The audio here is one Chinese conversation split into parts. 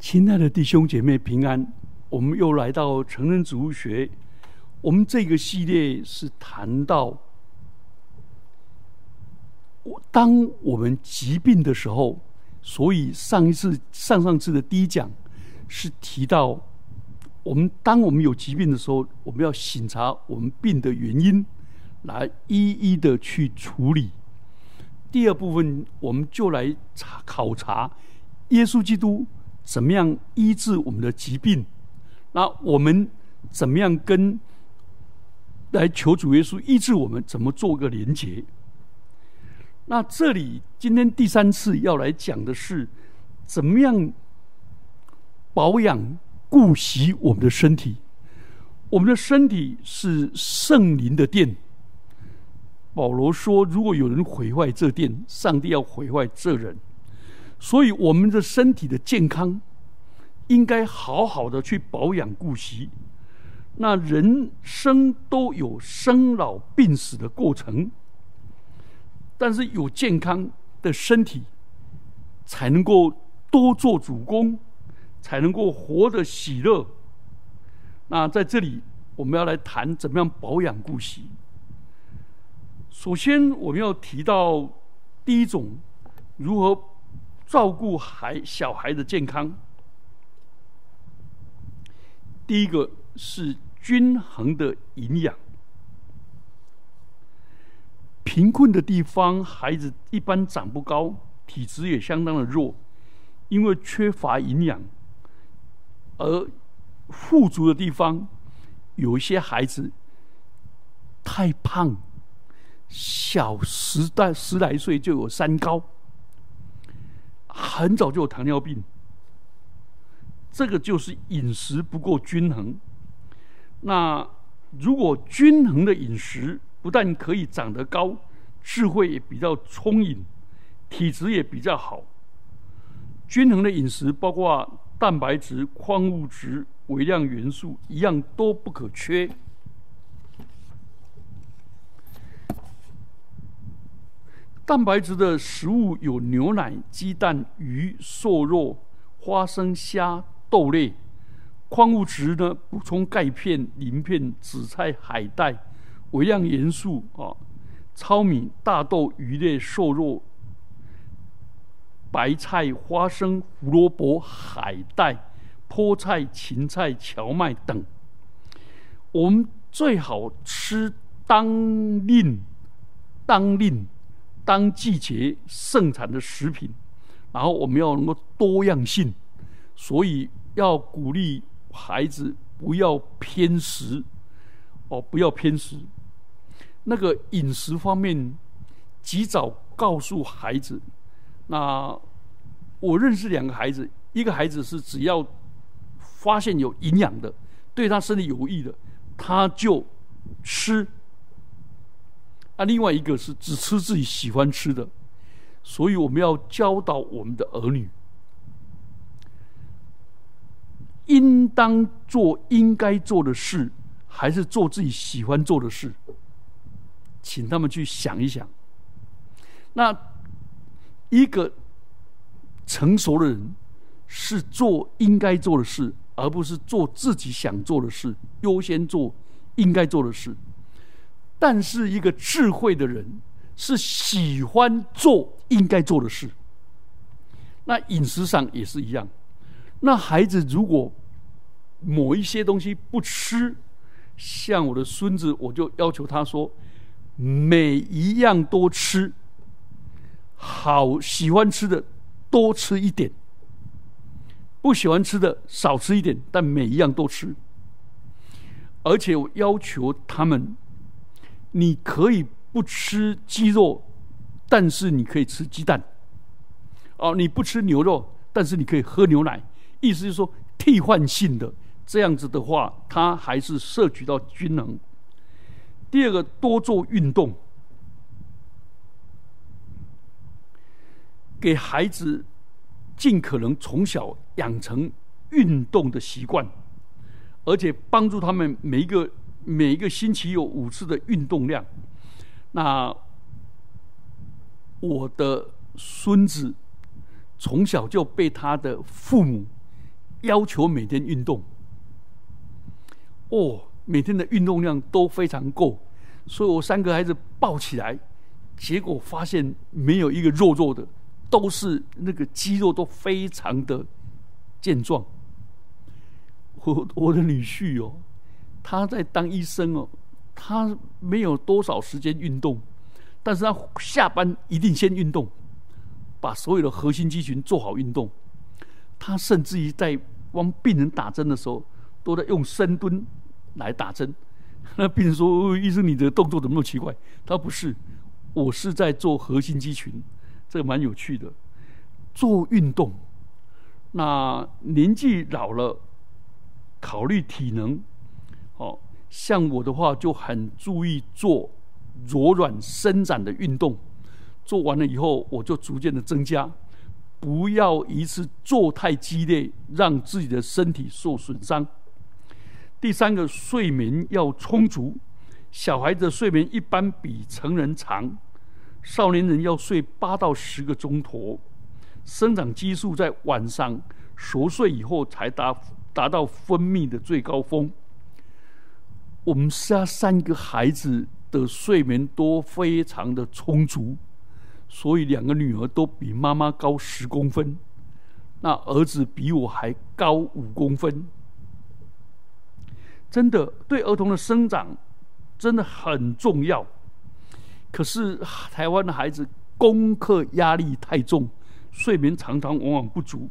亲爱的弟兄姐妹平安，我们又来到成人植物学。我们这个系列是谈到，我当我们疾病的时候，所以上一次、上上次的第一讲是提到，我们当我们有疾病的时候，我们要审查我们病的原因，来一一的去处理。第二部分，我们就来查考察耶稣基督。怎么样医治我们的疾病？那我们怎么样跟来求主耶稣医治我们？怎么做个连结？那这里今天第三次要来讲的是，怎么样保养顾惜我们的身体？我们的身体是圣灵的殿。保罗说：“如果有人毁坏这殿，上帝要毁坏这人。”所以，我们的身体的健康应该好好的去保养顾惜。那人生都有生老病死的过程，但是有健康的身体，才能够多做主公，才能够活得喜乐。那在这里，我们要来谈怎么样保养顾惜。首先，我们要提到第一种如何。照顾孩小孩的健康，第一个是均衡的营养。贫困的地方，孩子一般长不高，体质也相当的弱，因为缺乏营养；而富足的地方，有一些孩子太胖，小十代十来岁就有三高。很早就有糖尿病，这个就是饮食不够均衡。那如果均衡的饮食，不但可以长得高，智慧也比较充盈，体质也比较好。均衡的饮食包括蛋白质、矿物质、微量元素，一样都不可缺。蛋白质的食物有牛奶、鸡蛋、鱼、瘦肉、花生、虾、豆类；矿物质呢，补充钙片、磷片、紫菜、海带；微量元素啊，糙米、大豆、鱼类、瘦肉、白菜、花生、胡萝卜、海带、菠菜、芹菜、荞麦等。我们最好吃当令，当令。当季节盛产的食品，然后我们要能够多样性，所以要鼓励孩子不要偏食，哦，不要偏食。那个饮食方面，及早告诉孩子。那我认识两个孩子，一个孩子是只要发现有营养的，对他身体有益的，他就吃。那另外一个是只吃自己喜欢吃的，所以我们要教导我们的儿女，应当做应该做的事，还是做自己喜欢做的事，请他们去想一想。那一个成熟的人是做应该做的事，而不是做自己想做的事，优先做应该做的事。但是，一个智慧的人是喜欢做应该做的事。那饮食上也是一样。那孩子如果某一些东西不吃，像我的孙子，我就要求他说：每一样都吃，好喜欢吃的多吃一点，不喜欢吃的少吃一点，但每一样都吃。而且我要求他们。你可以不吃鸡肉，但是你可以吃鸡蛋。哦，你不吃牛肉，但是你可以喝牛奶。意思是说替换性的，这样子的话，它还是摄取到均衡。第二个，多做运动，给孩子尽可能从小养成运动的习惯，而且帮助他们每一个。每一个星期有五次的运动量，那我的孙子从小就被他的父母要求每天运动。哦，每天的运动量都非常够，所以我三个孩子抱起来，结果发现没有一个弱弱的，都是那个肌肉都非常的健壮。我我的女婿哦，他在当医生哦，他没有多少时间运动，但是他下班一定先运动，把所有的核心肌群做好运动。他甚至于在帮病人打针的时候，都在用深蹲来打针。那病人说：“医生，你的动作怎么那么奇怪？”他：“不是，我是在做核心肌群，这蛮有趣的。做运动，那年纪老了，考虑体能，哦，像我的话就很注意做柔软伸展的运动。做完了以后，我就逐渐的增加。”不要一次做太激烈，让自己的身体受损伤。第三个，睡眠要充足。小孩子的睡眠一般比成人长，少年人要睡八到十个钟头。生长激素在晚上熟睡以后才达达到分泌的最高峰。我们家三个孩子的睡眠都非常的充足。所以两个女儿都比妈妈高十公分，那儿子比我还高五公分。真的对儿童的生长真的很重要。可是台湾的孩子功课压力太重，睡眠常常往往不足，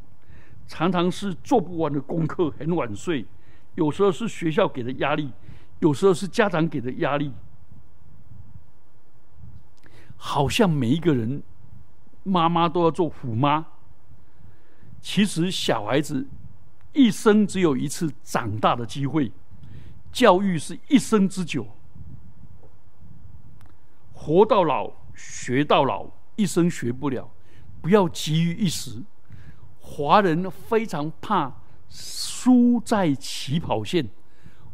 常常是做不完的功课，很晚睡。有时候是学校给的压力，有时候是家长给的压力。好像每一个人妈妈都要做虎妈，其实小孩子一生只有一次长大的机会，教育是一生之久，活到老学到老，一生学不了，不要急于一时。华人非常怕输在起跑线，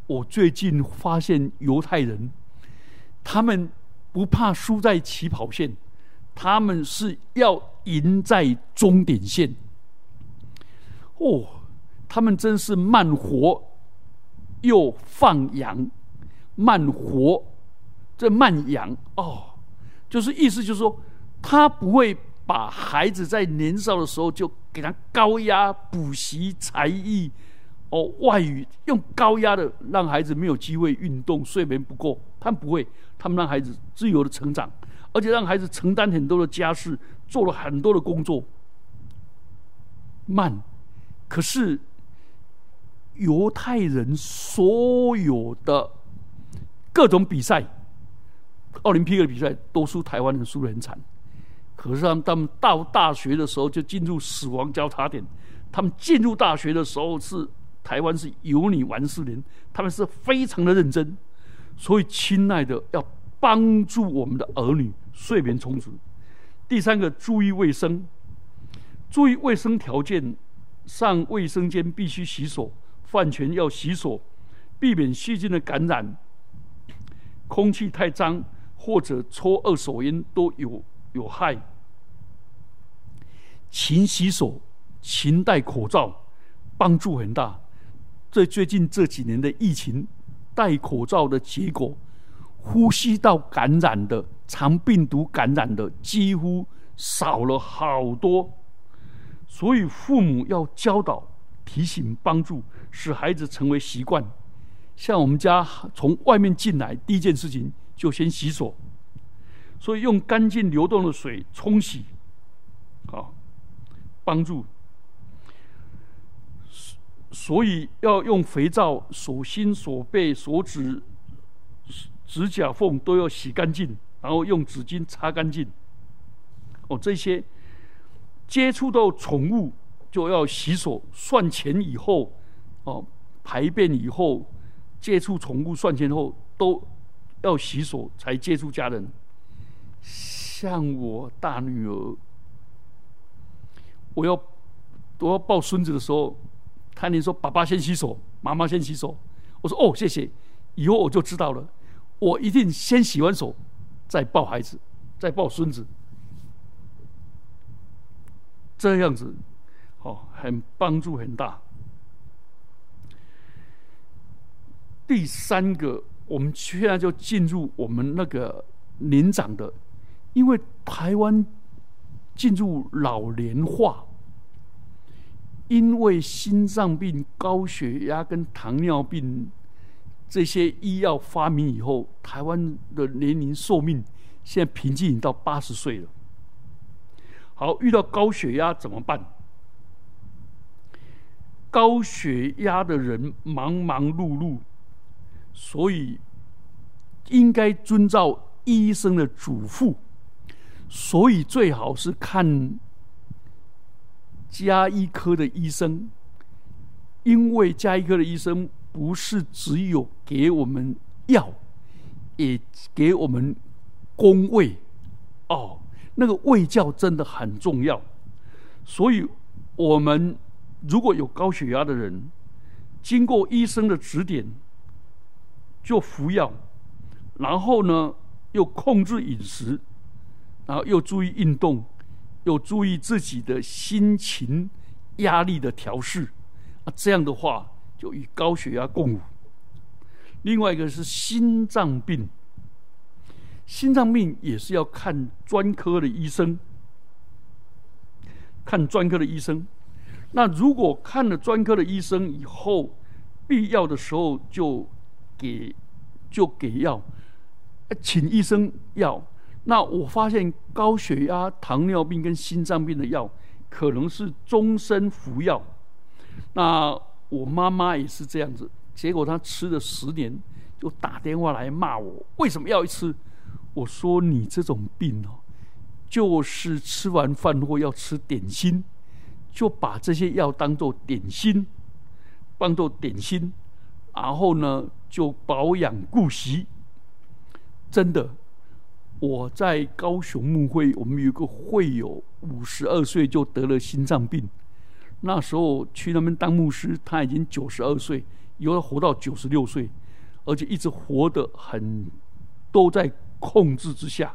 我最近发现犹太人，他们。不怕输在起跑线，他们是要赢在终点线。哦，他们真是慢活又放羊，慢活这慢养哦，就是意思就是说，他不会把孩子在年少的时候就给他高压补习才艺。哦，外语用高压的让孩子没有机会运动，睡眠不够，他们不会，他们让孩子自由的成长，而且让孩子承担很多的家事，做了很多的工作。慢，可是犹太人所有的各种比赛，奥林匹克的比赛都输台湾人，输的很惨。可是他们他们到大学的时候就进入死亡交叉点，他们进入大学的时候是。台湾是有你玩四年，他们是非常的认真，所以亲爱的要帮助我们的儿女睡眠充足。第三个，注意卫生，注意卫生条件，上卫生间必须洗手，饭前要洗手，避免细菌的感染。空气太脏或者抽二手烟都有有害。勤洗手，勤戴口罩，帮助很大。在最近这几年的疫情，戴口罩的结果，呼吸道感染的、肠病毒感染的几乎少了好多。所以父母要教导、提醒、帮助，使孩子成为习惯。像我们家从外面进来，第一件事情就先洗手，所以用干净流动的水冲洗，好，帮助。所以要用肥皂，手心、手背、手指、指甲缝都要洗干净，然后用纸巾擦干净。哦，这些接触到宠物就要洗手，算钱以后，哦，排便以后，接触宠物算钱后都要洗手才接触家人。像我大女儿，我要我要抱孙子的时候。他连说：“爸爸先洗手，妈妈先洗手。”我说：“哦，谢谢，以后我就知道了。我一定先洗完手，再抱孩子，再抱孙子。这样子，哦，很帮助很大。”第三个，我们现在就进入我们那个年长的，因为台湾进入老年化。因为心脏病、高血压跟糖尿病这些医药发明以后，台湾的年龄寿命现在平均已经到八十岁了。好，遇到高血压怎么办？高血压的人忙忙碌碌。所以，应该遵照医生的嘱咐。所以最好是看加医科的医生，因为加医科的医生不是只有给我们药，也给我们工位。哦，那个卫教真的很重要。所以，我们如果有高血压的人，经过医生的指点。就服药，然后呢，又控制饮食，然后又注意运动，又注意自己的心情、压力的调试，啊，这样的话就与高血压共舞。另外一个是心脏病，心脏病也是要看专科的医生，看专科的医生。那如果看了专科的医生以后，必要的时候就。给就给药，请医生药。那我发现高血压、糖尿病跟心脏病的药可能是终身服药。那我妈妈也是这样子，结果她吃了十年，就打电话来骂我，为什么要吃？我说你这种病哦，就是吃完饭后要吃点心，就把这些药当做点心，当做点心。然后呢，就保养顾惜。真的，我在高雄牧会，我们有个会友，五十二岁就得了心脏病。那时候去那边当牧师，他已经九十二岁，以后活到九十六岁，而且一直活得很，都在控制之下。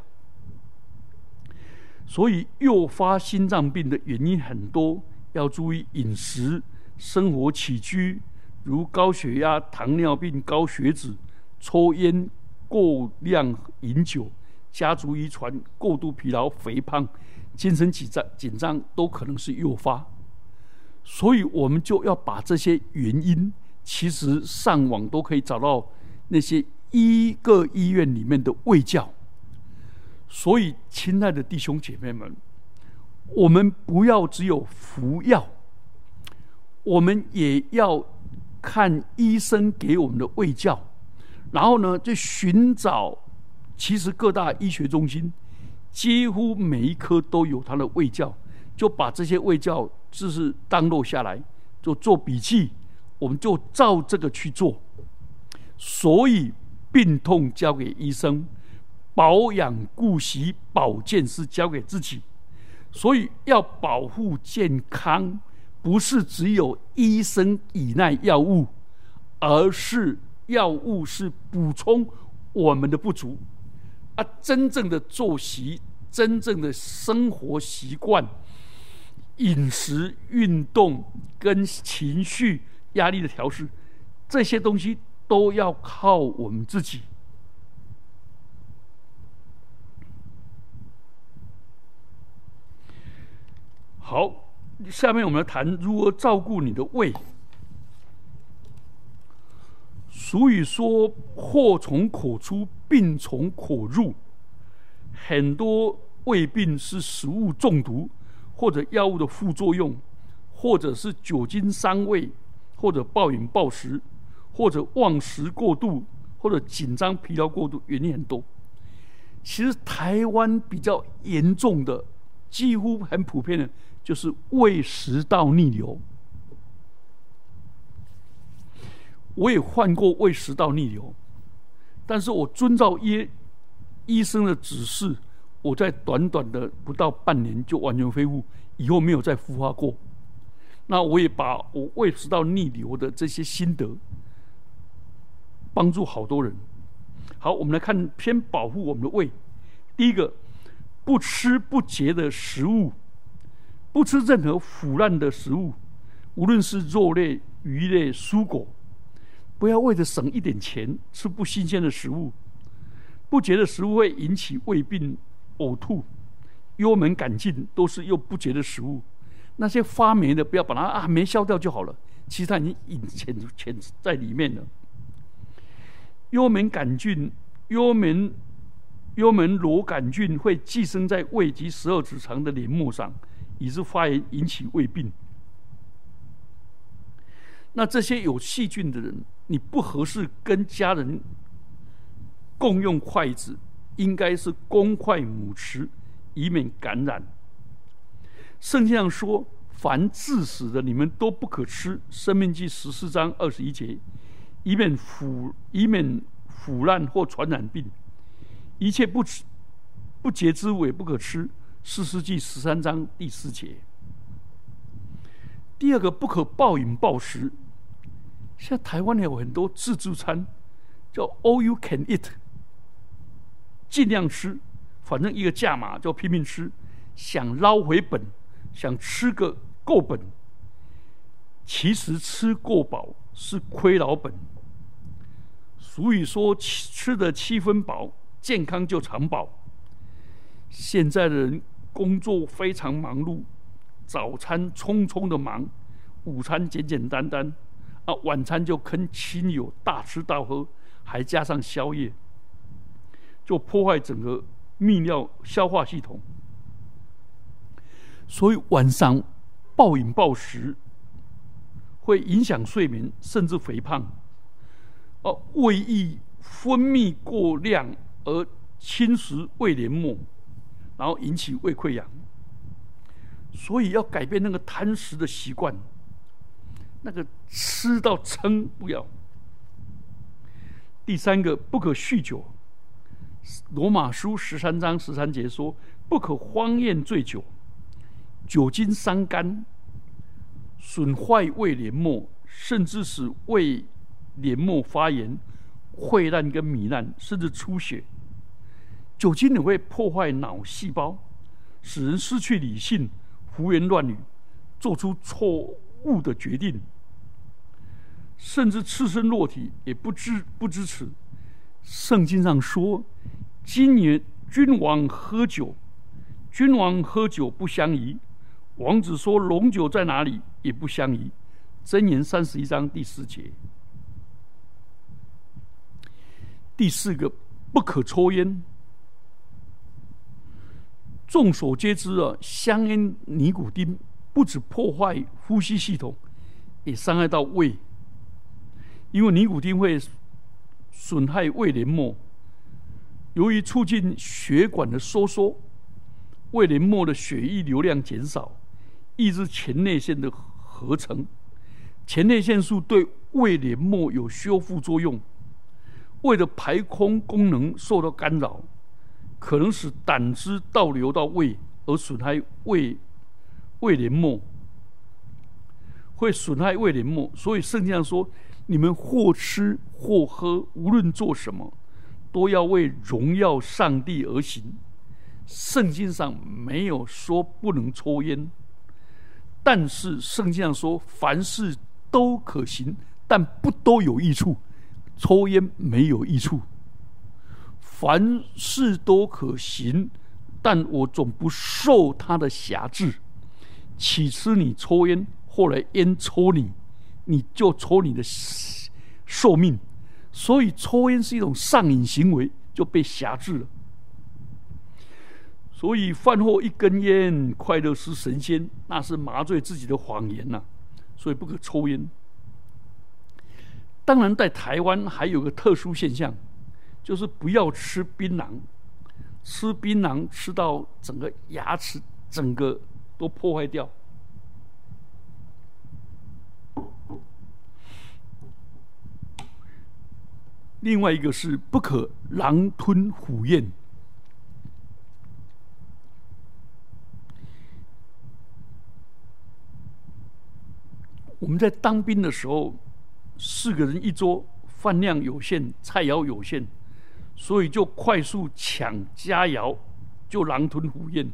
所以诱发心脏病的原因很多，要注意饮食、生活起居。如高血压、糖尿病、高血脂、抽烟、过量饮酒、家族遗传、过度疲劳、肥胖、精神紧张、紧张都可能是诱发。所以，我们就要把这些原因，其实上网都可以找到那些一个医院里面的卫教。所以，亲爱的弟兄姐妹们，我们不要只有服药，我们也要。看医生给我们的卫教，然后呢，就寻找。其实各大医学中心几乎每一科都有他的卫教，就把这些卫教就是当落下来，就做笔记，我们就照这个去做。所以病痛交给医生，保养、顾惜、保健是交给自己。所以要保护健康。不是只有医生以耐药物，而是药物是补充我们的不足，啊，真正的作息、真正的生活习惯、饮食、运动跟情绪、压力的调试，这些东西都要靠我们自己。好。下面我们来谈如何照顾你的胃。俗语说：“祸从口出，病从口入。”很多胃病是食物中毒，或者药物的副作用，或者是酒精伤胃，或者暴饮暴食，或者忘食过度，或者紧张疲劳过度，原因很多。其实台湾比较严重的，几乎很普遍的。就是胃食道逆流，我也患过胃食道逆流，但是我遵照医医生的指示，我在短短的不到半年就完全恢复，以后没有再复发过。那我也把我胃食道逆流的这些心得，帮助好多人。好，我们来看偏保护我们的胃。第一个，不吃不洁的食物。不吃任何腐烂的食物，无论是肉类、鱼类、蔬果，不要为了省一点钱吃不新鲜的食物，不洁的食物会引起胃病、呕吐、幽门杆菌，都是又不洁的食物。那些发霉的，不要把它啊霉消掉就好了，其实它已经隐潜潜在里面了。幽门杆菌、幽门幽门螺杆菌会寄生在胃及十二指肠的黏膜上，以致发炎，引起胃病。那这些有细菌的人，你不合适跟家人共用筷子，应该是公筷母匙，以免感染。圣经上说：“凡致死的，你们都不可吃。”生命记十四章二十一节，以免腐以免腐烂或传染病。一切不吃不洁之物也不可吃。四世纪十三章第四节。第二个不可暴饮暴食。现在台湾有很多自助餐，叫 “all you can eat”，尽量吃，反正一个价码就拼命吃，想捞回本，想吃个够本。其实吃过饱是亏老本。俗语说：“吃的七分饱，健康就长饱。”现在的人工作非常忙碌，早餐匆匆的忙，午餐简简单单。啊，晚餐就跟亲友大吃大喝，还加上宵夜，就破坏整个泌尿消化系统。所以晚上暴饮暴食，会影响睡眠，甚至肥胖。哦，胃液分泌过量而侵蚀胃黏膜，然后引起胃溃疡。所以要改变那个贪食的习惯。那个吃到撑不要。第三个不可酗酒，罗马书十三章十三节说不可荒宴醉酒，酒精伤肝，损坏胃黏膜，甚至使胃黏膜发炎、溃烂跟糜烂，甚至出血。酒精也会破坏脑细胞，使人失去理性，胡言乱语，做出错。误的决定，甚至赤身裸体也不支不支持。圣经上说：“今年君王喝酒，君王喝酒不相宜。王子说龙酒在哪里也不相宜。”箴言三十一章第四节。第四个，不可抽烟。众所皆知啊，香烟尼古丁。不止破坏呼吸系统，也伤害到胃，因为尼古丁会损害胃黏膜。由于促进血管的收缩，胃黏膜的血液流量减少，抑制前列腺的合成。前列腺素对胃黏膜有修复作用，胃的排空功能受到干扰，可能使胆汁倒流到胃，而损害胃。胃黏膜会损害胃黏膜，所以圣经上说：你们或吃或喝，无论做什么，都要为荣耀上帝而行。圣经上没有说不能抽烟，但是圣经上说凡事都可行，但不都有益处。抽烟没有益处。凡事都可行，但我总不受他的辖制。起初你抽烟，后来烟抽你，你就抽你的寿命。所以抽烟是一种上瘾行为，就被辖制了。所以饭后一根烟，快乐是神仙，那是麻醉自己的谎言呐。所以不可抽烟。当然，在台湾还有个特殊现象，就是不要吃槟榔，吃槟榔吃到整个牙齿整个。都破坏掉。另外一个是不可狼吞虎咽。我们在当兵的时候，四个人一桌，饭量有限，菜肴有限，所以就快速抢佳肴，就狼吞虎咽。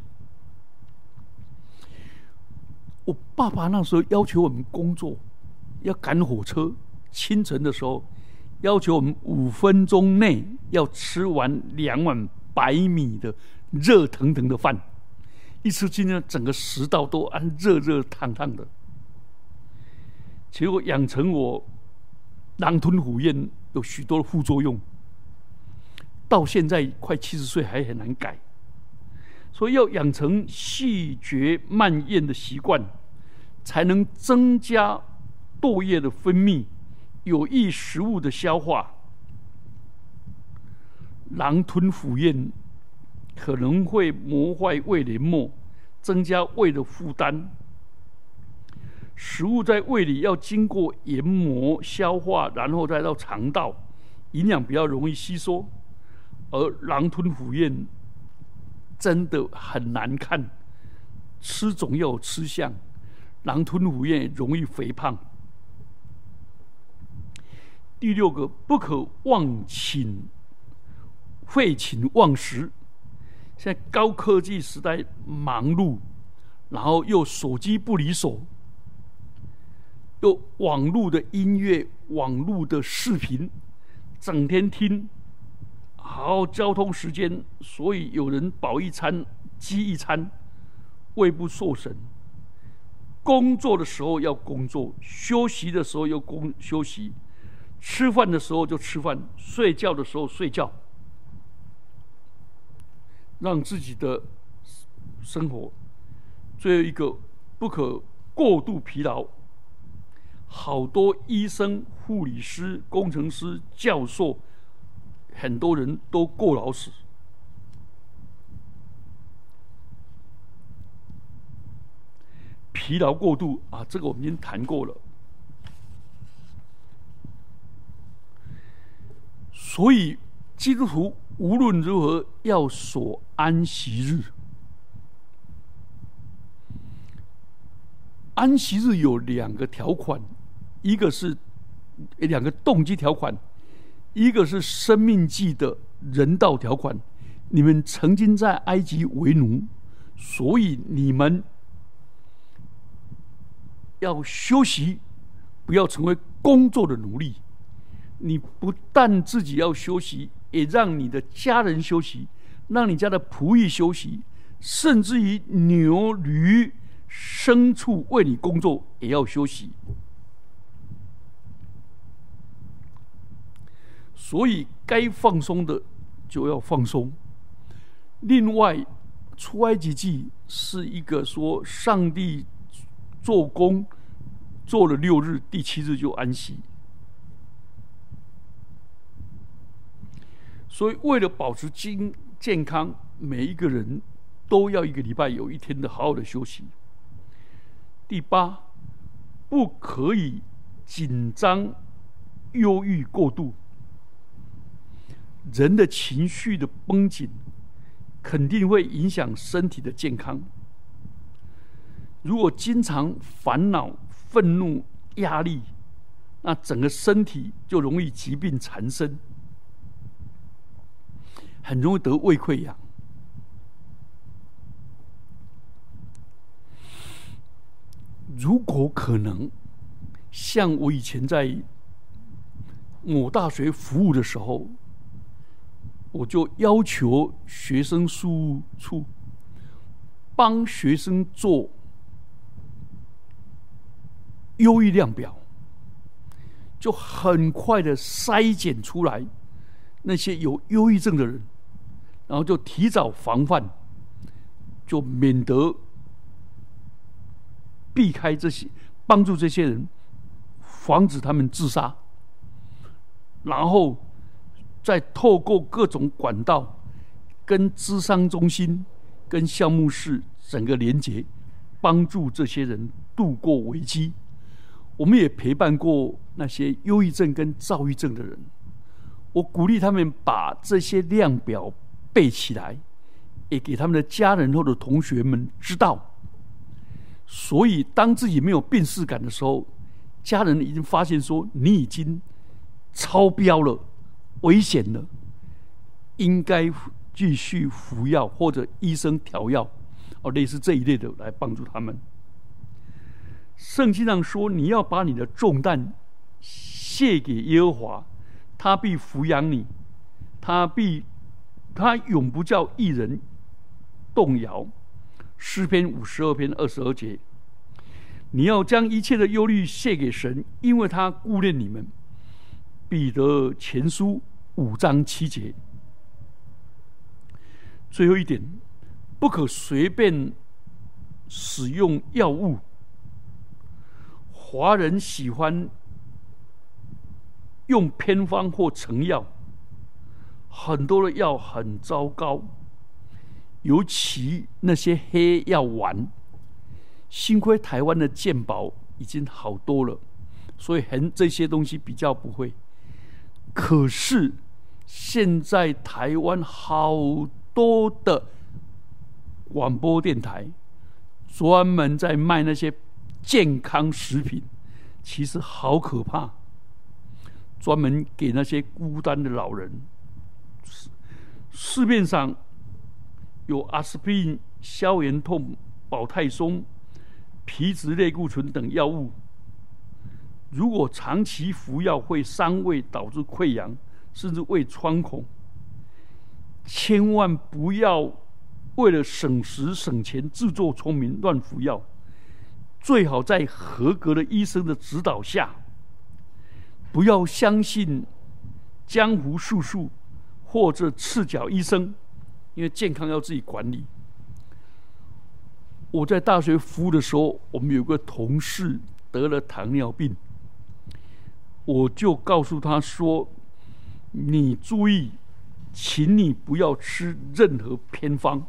我爸爸那时候要求我们工作，要赶火车，清晨的时候要求我们五分钟内要吃完两碗白米的热腾腾的饭，一吃进去，整个食道都按热热烫烫的。结果养成我狼吞虎咽，有许多的副作用，到现在快七十岁还很难改。所以要养成细嚼慢咽的习惯，才能增加唾液的分泌，有益食物的消化。狼吞虎咽可能会磨坏胃黏膜，增加胃的负担。食物在胃里要经过研磨、消化，然后再到肠道，营养比较容易吸收。而狼吞虎咽真的很难看，吃总要有吃相，狼吞虎咽容易肥胖。第六个，不可忘寝，废寝忘食。现在高科技时代，忙碌，然后又手机不离手，又网络的音乐、网络的视频，整天听。好交通时间，所以有人饱一餐饥一餐，胃不受损。工作的时候要工作，休息的时候要工休息，吃饭的时候就吃饭，睡觉的时候睡觉，让自己的生活最后一个不可过度疲劳。好多医生、护理师、工程师、教授。很多人都过劳死，疲劳过度啊！这个我们已经谈过了。所以基督徒无论如何要守安息日。安息日有两个条款，一个是两个动机条款。一个是生命记的人道条款，你们曾经在埃及为奴，所以你们要休息，不要成为工作的奴隶。你不但自己要休息，也让你的家人休息，让你家的仆役休息，甚至于牛、驴、牲畜为你工作也要休息。所以该放松的就要放松。另外，出埃及记是一个说上帝做工做了六日，第七日就安息。所以，为了保持健健康，每一个人都要一个礼拜有一天的好好的休息。第八，不可以紧张、忧郁过度。人的情绪的绷紧，肯定会影响身体的健康。如果经常烦恼、愤怒、压力，那整个身体就容易疾病缠身，很容易得胃溃疡。如果可能，像我以前在某大学服务的时候。我就要求学生事务处帮学生做忧郁量表，就很快的筛检出来那些有忧郁症的人，然后就提早防范，就免得避开这些，帮助这些人，防止他们自杀，然后。再透过各种管道，跟智商中心、跟项目室整个连接，帮助这些人度过危机。我们也陪伴过那些忧郁症跟躁郁症的人，我鼓励他们把这些量表背起来，也给他们的家人或者同学们知道。所以，当自己没有病逝感的时候，家人已经发现说你已经超标了。危险了，应该继续服药或者医生调药，哦，类似这一类的来帮助他们。圣经上说，你要把你的重担卸给耶和华，他必抚养你，他必他永不叫一人动摇。诗篇五十二篇二十二节，你要将一切的忧虑卸给神，因为他顾念你们。彼得前书五章七节。最后一点，不可随便使用药物。华人喜欢用偏方或成药，很多的药很糟糕，尤其那些黑药丸。幸亏台湾的健保已经好多了，所以很这些东西比较不会。可是现在台湾好多的广播电台专门在卖那些。健康食品其实好可怕，专门给那些孤单的老人。市面上有阿司匹林、消炎痛、保泰松、皮质类固醇等药物，如果长期服药会伤胃，导致溃疡，甚至胃穿孔。千万不要为了省时省钱、自作聪明乱服药。最好在合格的医生的指导下，不要相信江湖术数或者赤脚医生，因为健康要自己管理。我在大学服务的时候，我们有个同事得了糖尿病，我就告诉他说：“你注意，请你不要吃任何偏方，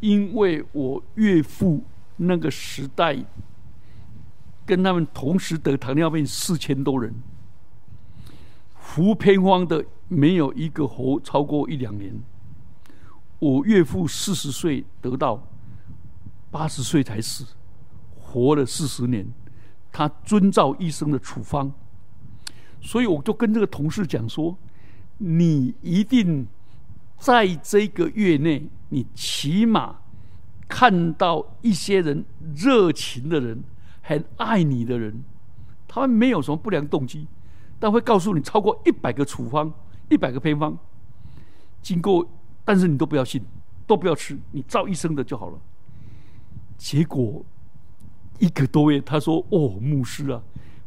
因为我岳父。”那个时代，跟他们同时得糖尿病四千多人，服偏方的没有一个活超过一两年。我岳父四十岁得到，八十岁才死，活了四十年。他遵照医生的处方，所以我就跟这个同事讲说：“你一定在这个月内，你起码。”看到一些人热情的人，很爱你的人，他们没有什么不良动机，但会告诉你超过一百个处方、一百个偏方，经过，但是你都不要信，都不要吃，你照医生的就好了。结果一个多月，他说：“哦，牧师啊，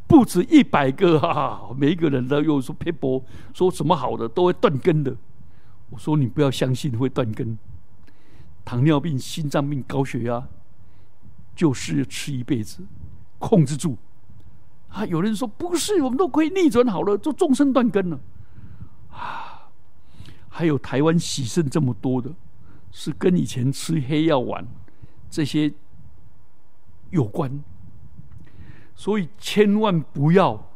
不止一百个啊，每一个人都有说偏颇，说什么好的都会断根的。”我说：“你不要相信会断根。”糖尿病、心脏病、高血压，就是吃一辈子，控制住。啊，有人说不是，我们都可以逆转好了，就终身断根了。啊，还有台湾喜肾这么多的，是跟以前吃黑药丸这些有关。所以千万不要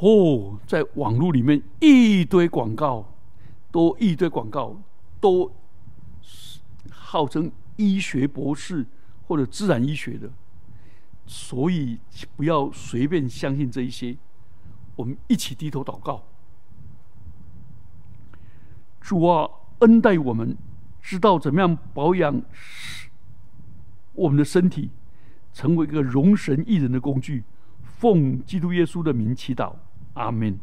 哦，在网络里面一堆广告，都一堆广告。都号称医学博士或者自然医学的，所以不要随便相信这一些。我们一起低头祷告，主啊，恩待我们，知道怎么样保养我们的身体，成为一个容神益人的工具。奉基督耶稣的名祈祷，阿门。